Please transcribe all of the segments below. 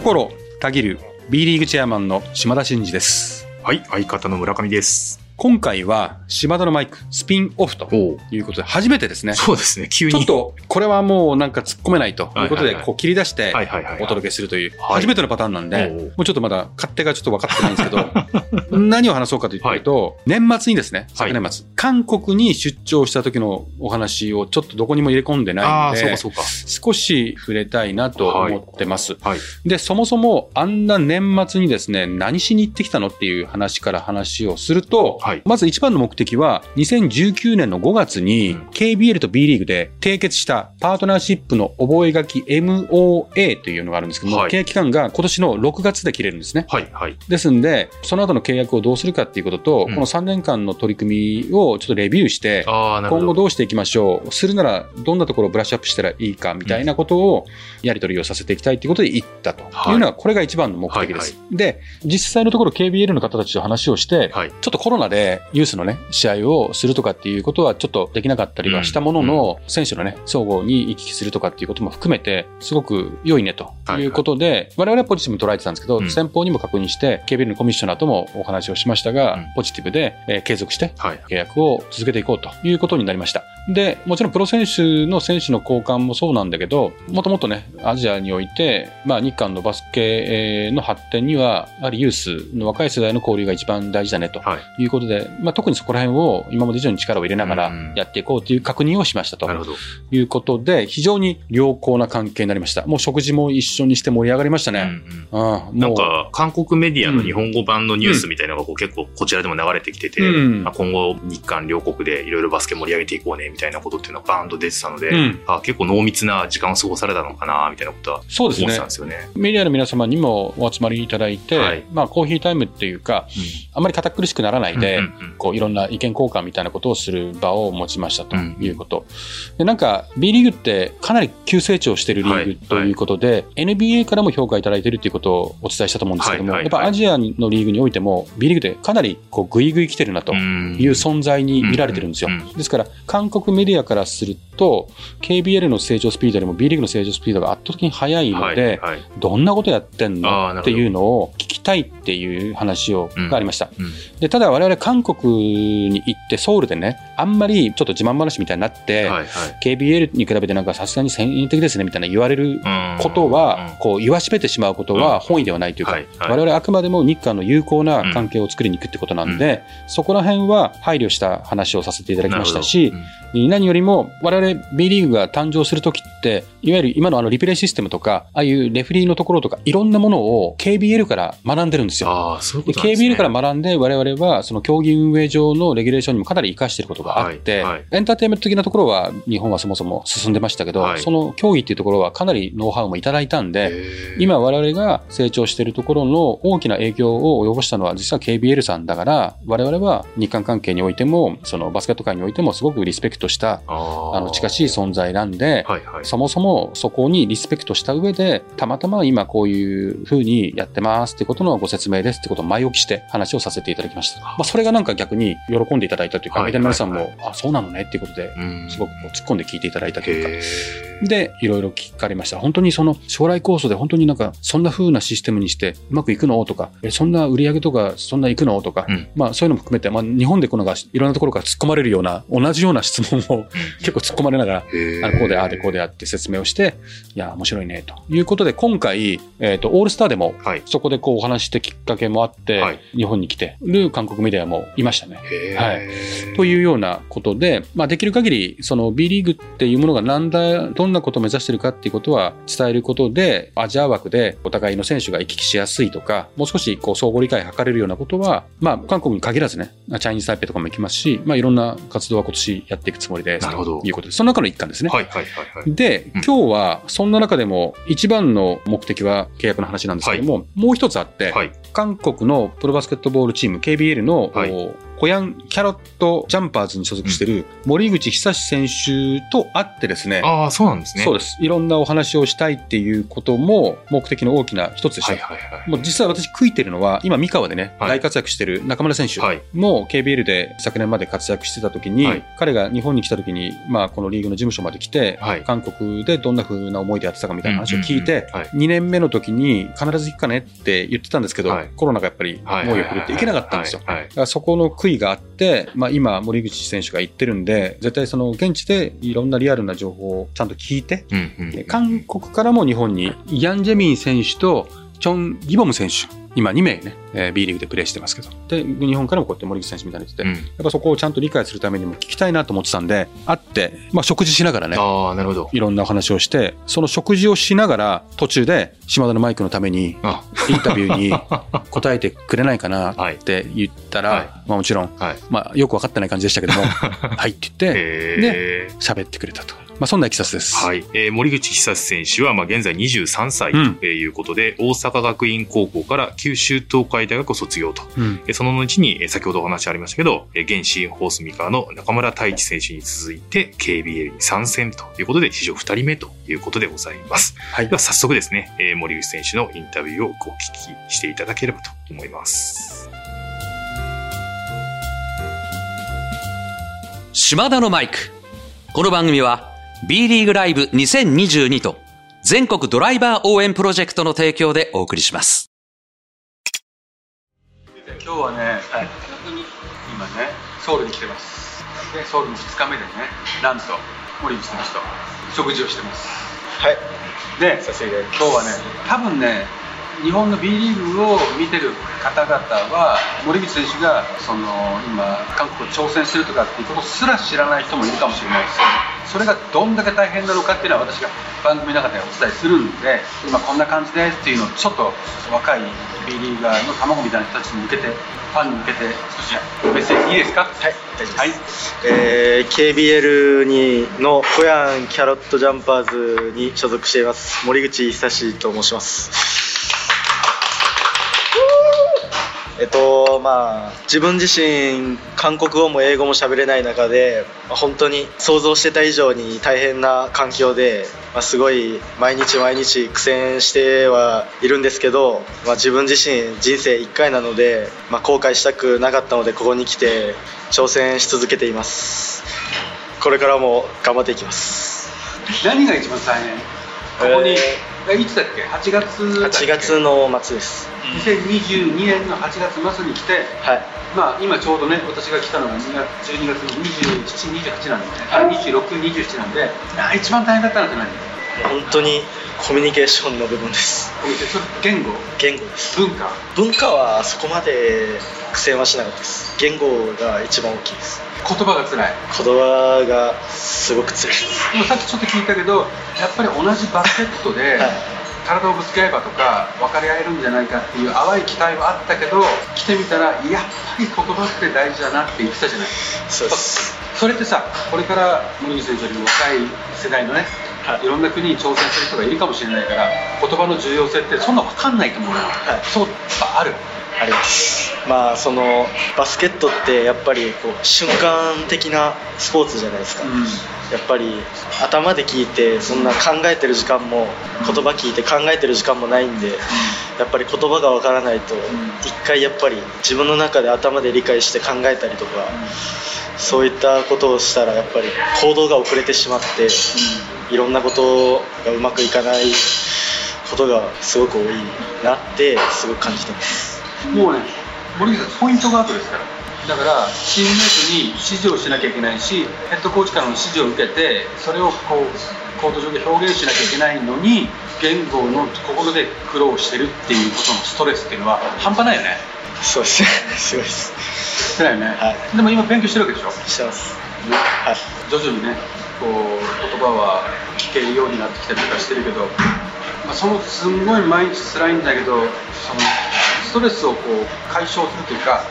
心たぎる B リーグチェアマンの島田真二ですはい、相方の村上です。今回は島田のマイクスピンオフとおいうことで初めてですねそうですね、急に。ちょっとこれはもうなんか突っ込めないということでこう切り出して。お届けするというはい初めてのパターンなんでもうちょっとまだ勝手がちょっと分かってないんですけど 何を話そうかというと年末にですね昨年末韓国に出張した時のお話をちょっとどこにも入れ込んであないあー、そうので。少し触れたいなと思ってます。はい。で、そもそもあんな年末にですね、何しに行ってきたのっていう話から話をすると、はいまず一番の目的は、2019年の5月にうん KBL と B リーグで締結したパートナーシップの覚書 MOA というのがあるんですけども、はい契約期間が今年の6月で切れるんですね。はいはい。ですんで、その後の契約をどうするかっていうことと、うんこの3年間の取り組みをちょっとレビューして、今後ど。どうしていきましょうするならどんなところをブラッシュアップしたらいいかみたいなことをやり取りをさせていきたいということで行ったとはいいうのがこれが一番の目的です。で、実際のところ KBL の方たちと話をして、はい。ちょっとコロナでユースのね、試合をするとかっていうことはちょっとできなかったりはしたものの、選手のね、総合に行き来するとかっていうことも含めて、すごく良いねということで、我々はポジティブに捉えてたんですけど、うん先方にも確認して、KBL のコミッショナーともお話をしましたが、うんポジティブで、えー継続してはい。契約を続けていこうということになりました。で、もちろんプロ選手の選手の交換もそうなんだけど、もともとね、アジアにおいて、まあ日韓のバスケえーの発展には、やはりユースの若い世代の交流が一番大事だねとはい。いうことで、まあ特にそこら辺を今まで以上に力を入れながらうんやっていこうという確認をしましたと。いうことで、非常に良好な関係になりました。もう食事も一緒にして盛り上がりましたうんうね。んうん、なんか、韓国メディアの日本語版のニュースみたいなのがこう結構こちらでも流れてきてて、うんあ今後日韓両国でいろいろバスケ盛り上げていこうねみたいなことっていうのがバーンと出てたので、うんあ結構濃密な時間を過ごされたのかなみたいなことは思ってたん。ですよね。メディアの皆様にもお集まりいただいて、はいまあコーヒータイムっていうか、あまり堅苦しくならないで、こういろんな意見交換みたいなことをする場を持ちましたということ。でなんか B リーグってかなり急成長しているリーはいグということで、NBA からも評価いただいているということをお伝えしたと思うんですけども、やっぱアジアのリーグにおいても B リーグでかなりこうグイグイ来てるなとうん。いう存在に見られてるんですよ。ですから韓国メディアからすると KBL の成長スピードよりも B リーグの成長スピードが圧倒的に速いので、はいはい。どんなことやってんのっていうのを聞きたいっていう話を、うん。がありました。うん。で、ただ我々韓国に行ってソウルでね、あんまりちょっと自慢話みたいになって、はいはい。KBL に比べてなんかさすがに先進的ですねみたいな言われるうん。ことは、こう言わしめてしまうことは本意ではないというか、はいはい。我々あくまでも日韓の有効な関係を作りに行くってことなんで、そこら辺は配慮した話をさせていただきましたし、何よりも我々 B リーグが誕生するときって、いわゆる今のあのリプレイシステムとか、ああいうレフェリーのところとか、いろんなものを KBL から学んでるんですよ。ああ、そういうでことですね。KBL から学んで、我々はその競技運営上のレギュレーションにもかなり活かしていることがあって、はいはい。エンターテインメント的なところは日本はそもそも進んでましたけど、はい。その競技っていうところはかなりノウハウもいただいたんで、今我々が成長しているところの大きな影響を及ぼしたのは実は KBL さんだから、我々は日韓関係においても、そのバスケット界においてもすごくリスペクトした、あの近しい存在なんで、はいはい。そもそもそこにリスペクトした上で、たまたま今こういう風にやってますってことのご説明ですってことを前置きして話をさせていただきました。まあ、それがなんか逆に喜んでいただいたというか、はいメディアの皆さんはいも、あ、そうなのねっていうことで、うん。すごくこう突っ込んで聞いていただいたというか、へで、いろいろ聞かれました。本当にその将来構想で本当になんかそんな風なシステムにしてうまくいくの？とか、えそんな売り上げとかそんないくの？とか、うん。まあそういうのも含めて、まあ日本でこのがいろんなところから突っ込まれるような同じような質問を 結構突っ込まれながら、ー。あのこうでああでこうであって説明をして、いや、面白いね、と。いうことで、今回、えっ、と、オールスターでも、はい。そこでこうお話ししてきっかけもあって、はい。日本に来てる韓国メディアもいましたね。はいというようなことで、まあ、できる限り、その B リーグっていうものがなんだ、どんなことを目指してるかっていうことは伝えることで、アジア枠でお互いの選手が行き来しやすいとか、もう少しこう相互理解を図れるようなことは、まあ、韓国に限らずね、チャイニーズタイペイとかも行きますし、まあ、いろんな活動は今年やっていくつもりです。なるほどということで、その中の一環ですね。はいはいはいはい。で、うん今日はそんな中でも一番の目的は契約の話なんですけども、もう一つあって、はい。韓国のプロバスケットボールチーム KBL の、はいおホヤンキャロットジャンパーズに所属している森口久志選手と会ってですね、ああ、そうなんですね。そうです。いろんなお話をしたいっていうことも目的の大きな一つでした。はいはいはい。もう実際私悔いてるのは、今三河でね、はい。大活躍してる中村選手。はい。も KBL で昨年まで活躍してた時に、はい。彼が日本に来た時に、まあこのリーグの事務所まで来て、はい。韓国でどんな風な思いでやってたかみたいな話を聞いて、うんうんうんはい。2年目の時に必ず行くかねって言ってたんですけど、はい。コロナがやっぱりはい猛威を振るって行けなかったんですよ。そこの悔いがあって、まあ、今、森口選手が言ってるんで、絶対その現地でいろんなリアルな情報をちゃんと聞いて、うんうんうん韓国からも日本に、ヤン・ジェミン選手とチョン・ギボム選手、今2名ね、えー B リーグでプレーしてますけど、で、日本からもこうやって森口選手みたいに言ってて、うんやっぱそこをちゃんと理解するためにも聞きたいなと思ってたんで、会って、まあ、食事しながらね、ああ、なるほど。いろんなお話をして、その食事をしながら、途中で島田のマイクのために、あインタビューに 答えてくれないかなはいって言ったら、はいまあもちろん、はい。まあよく分かってない感じでしたけども、はいって言って、へえ。喋ってくれたと。まあそんないきさつです。はい。えー森口久志選手は、まあ、現在23歳うんということで、大阪学院高校から九州東海大学を卒業と。うん。えーその後に、えー先ほどお話ありましたけど、えー現シーンホースミカーの中村太一選手に続いて、KBL に参戦ということで、史上2人目ということでございます。はいでは早速ですね、えー森口選手のインタビューをお聞きしていただければと思います。島田のマイク。この番組は B リーグライブ2022と全国ドライバー応援プロジェクトの提供でお送りします。今日はね、今ね、ソウルに来てます。で、ソウルの2日目でね、なんと森口選手と食事をしてます。はい、で、させていただきます。今日はね、多分ね、日本の B リーグを見てる方々は、森口選手がその今、韓国を挑戦してるとかっていうことすら知らない人もいるかもしれないです。それがどんだけ大変なのかっていうのは私が番組の中でお伝えするんで、今こんな感じですっていうのをちょっと若い B リーガーの卵みたいな人たちに向けて、ファンに向けて少しメッセージいいですか？はい。はい。えー KBL にのホヤンキャロットジャンパーズに所属しています森口久志と申します。とまあ自分自身韓国語も英語も喋れない中でまあ本当に想像してた以上に大変な環境で、まあ、すごい毎日毎日苦戦してはいるんですけど、まあ、自分自身人生1回なので、まあ、後悔したくなかったのでここに来て挑戦し続けています。これからも頑張っていきます。何が一番大変？ここに、えいつだっけ ?8 月だっけ？8月の末です。2022年の8月末に来て、はい。まあ、今ちょうどね、私が来たのが2月12月の27、28なんで、ね、あ26、27なんで、あ一番大変だったのって何？本当にコミュニケーションの部分です。言語、言語です。文化、文化はそこまで苦戦はしなかったです言語が一番大きいです。言葉が辛い。言葉がすごく辛いです。でもさっきちょっと聞いたけど、やっぱり同じバスケットで、はい。体をぶつけ合えばとか分かり合えるんじゃないかっていう淡い期待はあったけど来てみたらやっぱり言葉って大事だなって言ってたじゃない。そうです。それってさこれから森口選手よりも若い世代のね、はい。い、ろんな国に挑戦する人がいるかもしれないから言葉の重要性ってそんな分かんないと思うの。よ、はい。そうあるあります。まあそのバスケットってやっぱりこう瞬間的なスポーツじゃないですか、やっぱり頭で聞いてそんな考えてる時間も言葉聞いて考えてる時間もないんでやっぱり言葉がわからないと一回やっぱり自分の中で頭で理解して考えたりとかそういったことをしたらやっぱり行動が遅れてしまっていろんなことがうまくいかないことがすごく多いなってすごく感じてますもうね森口さんポイントガードですからだからチームメートに指示をしなきゃいけないしヘッドコーチからの指示を受けてそれをこうコート上で表現しなきゃいけないのに言語のところで苦労してるっていうことのストレスっていうのは半端ないよね。そうですね。す。ごいです。よね、はでも今勉強してるわけでしょ？してます。はい。徐々にねこう言葉は聞けるようになってきたりとかしてるけど、まあ、そのすんごい毎日辛いんだけどそのストレスをこう解消するというか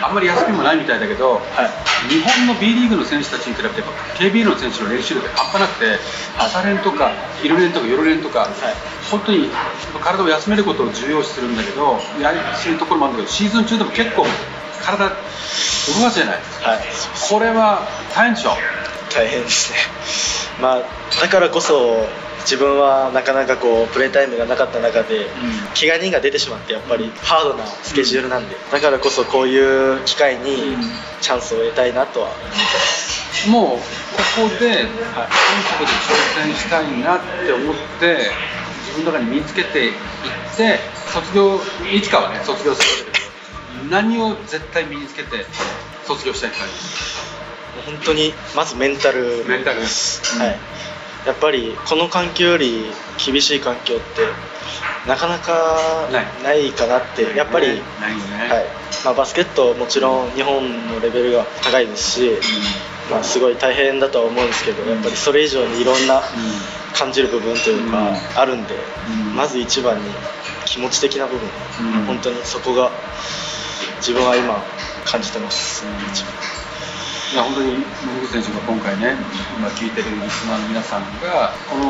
あんまり休みもないみたいだけどはい。日本の B リーグの選手たちに比べて KBL の選手の練習量って半端なくて朝練とか昼練とか夜練とか、本当に体を休めることを重要視するんだけどやりするところもあるんだけどシーズン中でも結構体動かすじゃないはい。これは大変でしょ。大変ですね。まあだからこそ自分はなかなかこうプレータイムがなかった中で、怪我人が出てしまってやっぱりハードなスケジュールなんで、だからこそこういう機会にチャンスを得たいなとは思ってます。もうここで全国で挑戦したいなって思って自分の中に身につけていって卒業いつかはね卒業する何を絶対身につけて卒業したいって本当にまずメンタルメンタル。はい、やっぱりこの環境より厳しい環境ってなかなかない。かなってやっぱり、はい。まあ、バスケットもちろん日本のレベルが高いですし、まあ、すごい大変だとは思うんですけどやっぱりそれ以上にいろんな感じる部分というかあるんで、うん。まず一番に気持ち的な部分、うん。本当にそこが自分は今感じてます、一番いや本当に森口選手が今回ね、今聞いてるリスナーの皆さんが、この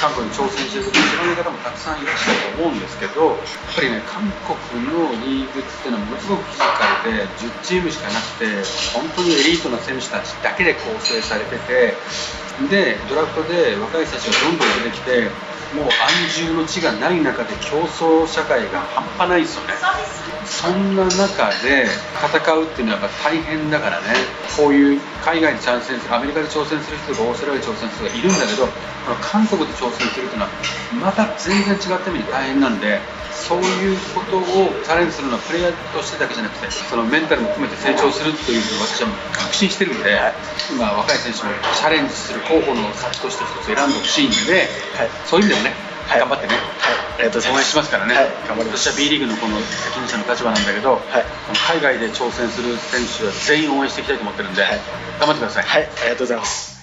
韓国に挑戦していること知らない方もたくさんいらっしゃると思うんですけど、やっぱりね、韓国のリーグっていうのはものすごくフィジカルで、10チームしかなくて、本当にエリートな選手たちだけで構成されてて、で、ドラフトで若い選手がどんどん出てきて、もう安住の地がない中で競争社会が半端ないですよね。そんな中で戦うっていうのはやっぱ大変だからね、こういう海外に挑戦する、アメリカで挑戦する人とかオーストラリアで挑戦する人がいるんだけど、韓国で挑戦するっていうのは、また全然違った意味で大変なんで、そういうことをチャレンジするのはプレイヤーとしてだけじゃなくて、そのメンタルも含めて成長するというのを私は確信してるんで、今、若い選手もチャレンジする候補の先として一つ選んでほしいんで、はい。そういう意味でもね、はい。頑張ってね。ありがとうござい応援しますからね、はい。頑張ります私は B リーグのこの責任者の立場なんだけど、海外で挑戦する選手は全員応援していきたいと思ってるんで、はい。頑張ってください。はい。ありがとうございます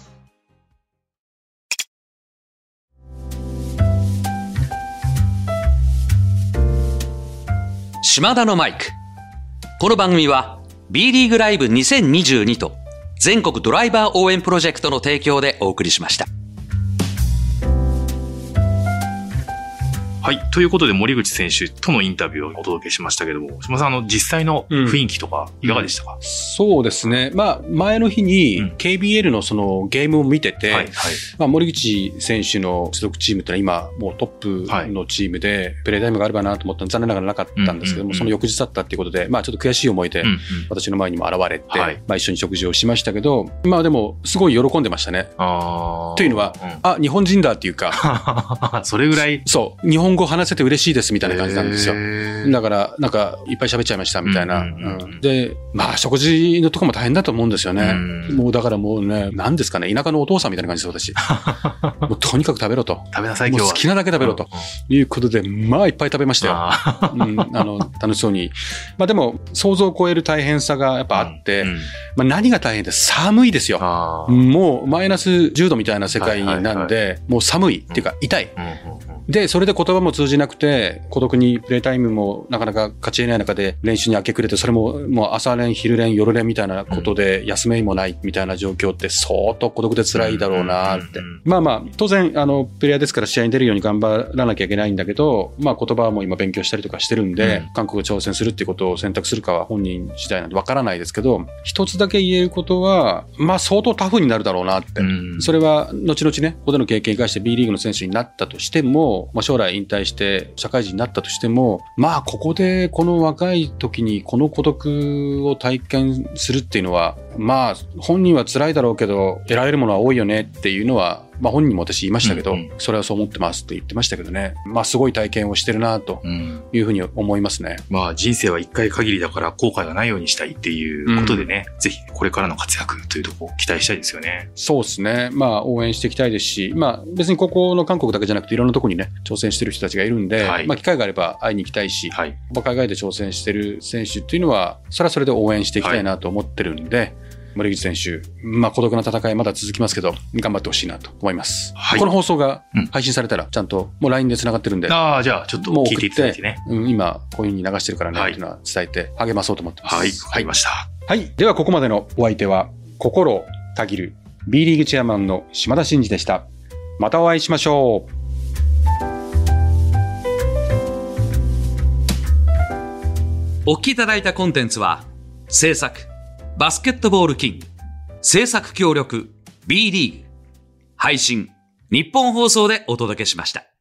島田のマイク。この番組は B リーグライブ2022と全国ドライバー応援プロジェクトの提供でお送りしました。はい。ということで、森口選手とのインタビューをお届けしましたけども、島田さん、あの、実際の雰囲気とか、いかがでしたか、そうですね、まあ、前の日うん。に KBL のそのゲームを見てて、はい、はい。まあ、森口選手の所属チームってのは今、もうトップのチームで、プレータイムがあればなと思ったら残念ながらなかったんですけども、うんうんうん。その翌日だったっていうことで、まあ、ちょっと悔しい思いでうん、うん。私の前にも現れて、はい。まあ、一緒に食事をしましたけど、まあでも、すごい喜んでましたね。というのは、うん。あ、日本人だっていうか、それぐらい？そう、日本語話せて嬉しいですみたいな感じなんですよ。だから、なんか、いっぱい喋っちゃいましたみたいな。で、まあ、食事のとこも大変だと思うんですよね。うんもう、だからもうね、何ですかね、田舎のお父さんみたいな感じです、私。もうとにかく食べろと。食べなさい、今日は。好きなだけ食べろとうん。いうことで、まあ、いっぱい食べましたよ。あの、楽しそうに。まあでも、想像を超える大変さがやっぱあって、うんまあ何が大変って寒いですよ。もうマイナス10度みたいな世界なんで、はいもう寒いっていうか痛い。で、それで言葉も通じなくて、孤独にプレイタイムもなかなか勝ち得ない中で練習に明け暮れて、それももう朝練、昼練、夜練みたいなことで休めもないみたいな状況って相当孤独で辛いだろうなって。まあまあ、当然、あの、プレイヤーですから試合に出るように頑張らなきゃいけないんだけど、まあ言葉も今勉強したりとかしてるんで、うん韓国が挑戦するっていうことを選択するかは本人次第なんでわからないですけど、一つだけ言えることは、まあ相当タフになるだろうなって。うんそれは後々ね、ここでの経験を生かして B リーグの選手になったとしても、まあ、将来引退して社会人になったとしても、まあここでこの若い時にこの孤独を体験するっていうのは、まあ本人は辛いだろうけど、得られるものは多いよねっていうのは、まあ本人も私言いましたけど、うんうんそれはそう思ってますって言ってましたけどね。まあすごい体験をしてるなとうんいうふうに思いますね。まあ人生は一回限りだから後悔がないようにしたいっていうことでね、ぜひこれからの活躍というとこ期待したいですよね。そうですね。まあ、応援していきたいですし、まあ、別にここの韓国だけじゃなくて、いろんなところにね、挑戦してる人たちがいるんで、はいまあ、機会があれば会いに行きたいし、はい。まあ海外で挑戦してる選手っていうのは、それはそれで応援していきたいなと思ってるんで、森口選手、まあ、孤独な戦いまだ続きますけど、頑張ってほしいなと思います。はいこの放送がうん配信されたら、ちゃんと、もう LINE で繋がってるんで、ああ、じゃあちょっと聞いていただいてね。うん、今、こういう風に流してるからね、はいっていうのは伝えて励まそうと思ってます。はい、わかりました。はい。では、ここまでのお相手は、心をたぎる B リーグチェアマンの島田真二でした。またお会いしましょう。お聞きいただいたコンテンツは制作、バスケットボールキング。制作協力、B リーグ。配信、日本放送でお届けしました。